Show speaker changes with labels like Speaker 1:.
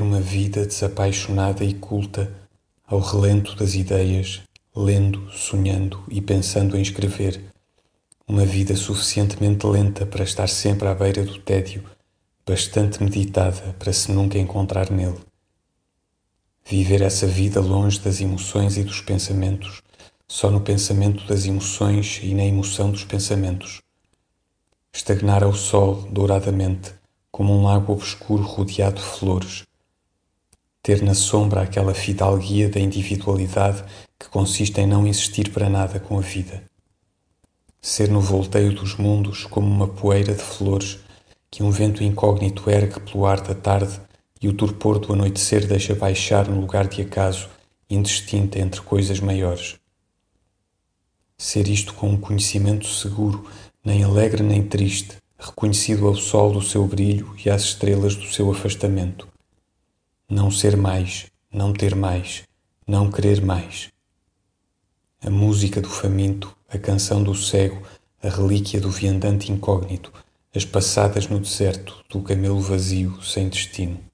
Speaker 1: uma vida desapaixonada e culta, ao relento das ideias, lendo, sonhando e pensando em escrever. Uma vida suficientemente lenta para estar sempre à beira do tédio, bastante meditada para se nunca encontrar nele. Viver essa vida longe das emoções e dos pensamentos, só no pensamento das emoções e na emoção dos pensamentos. Estagnar ao sol douradamente, como um lago obscuro rodeado de flores. Ter na sombra aquela fidalguia da individualidade que consiste em não existir para nada com a vida. Ser no volteio dos mundos como uma poeira de flores que um vento incógnito ergue pelo ar da tarde e o torpor do anoitecer deixa baixar no lugar de acaso, indistinta entre coisas maiores. Ser isto com um conhecimento seguro, nem alegre nem triste, reconhecido ao sol do seu brilho e às estrelas do seu afastamento. Não ser mais, não ter mais, não querer mais. A música do faminto, a canção do cego, a relíquia do viandante incógnito, as passadas no deserto do camelo vazio sem destino.